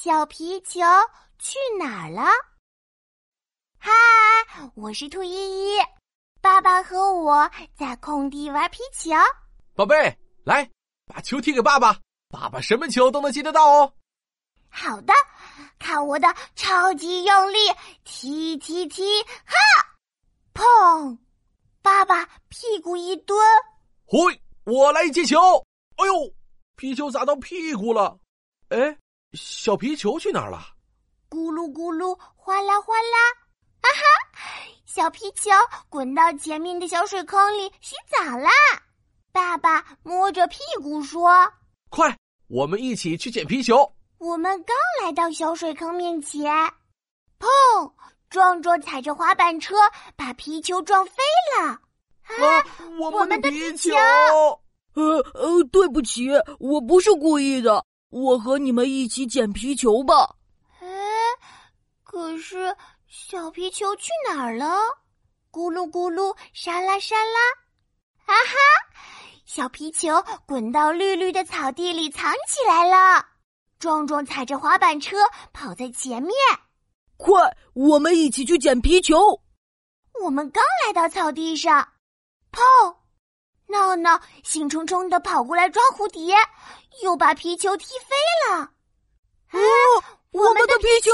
小皮球去哪儿了？嗨，我是兔依依，爸爸和我在空地玩皮球。宝贝，来，把球踢给爸爸，爸爸什么球都能接得到哦。好的，看我的超级用力踢踢踢！哈，砰！爸爸屁股一蹲，嘿，我来接球。哎呦，皮球砸到屁股了。哎，小皮球去哪儿了？咕噜咕噜，哗啦哗啦！啊哈，小皮球滚到前面的小水坑里洗澡啦。爸爸摸着屁股说：“快，我们一起去捡皮球。”我们刚来到小水坑面前，砰！壮壮踩着滑板车把皮球撞飞了。啊，我们的皮球！呃呃，对不起，我不是故意的。我和你们一起捡皮球吧。哎，可是小皮球去哪儿了？咕噜咕噜，沙拉沙拉。啊哈！小皮球滚到绿绿的草地里藏起来了。壮壮踩着滑板车跑在前面，快，我们一起去捡皮球。我们刚来到草地上，砰！闹闹兴冲冲的跑过来抓蝴蝶，又把皮球踢飞了。哦，我们的皮球！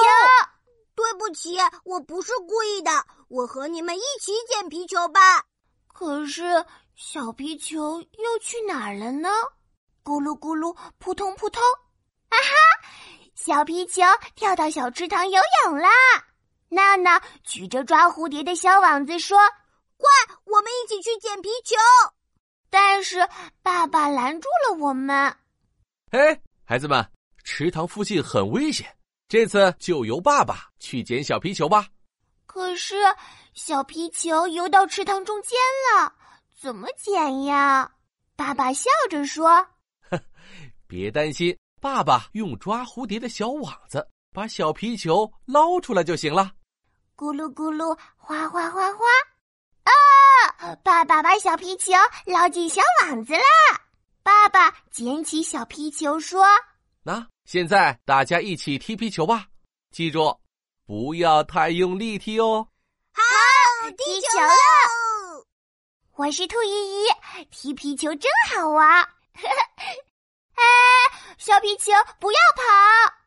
对不起，我不是故意的。我和你们一起捡皮球吧。可是小皮球又去哪儿了呢？咕噜咕噜，扑通扑通。啊哈，小皮球跳到小池塘游泳啦！娜娜举着抓蝴蝶的小网子说：“快，我们一起去捡皮球！”但是爸爸拦住了我们。哎，孩子们，池塘附近很危险，这次就由爸爸去捡小皮球吧。可是小皮球游到池塘中间了，怎么捡呀？爸爸笑着说：“哼，别担心。”爸爸用抓蝴蝶的小网子把小皮球捞出来就行了。咕噜咕噜，哗哗哗！爸爸把小皮球捞进小网子啦！爸爸捡起小皮球说：“那现在大家一起踢皮球吧，记住，不要太用力踢哦。”好，踢球喽！我是兔依依，踢皮球真好玩。哎，小皮球，不要跑！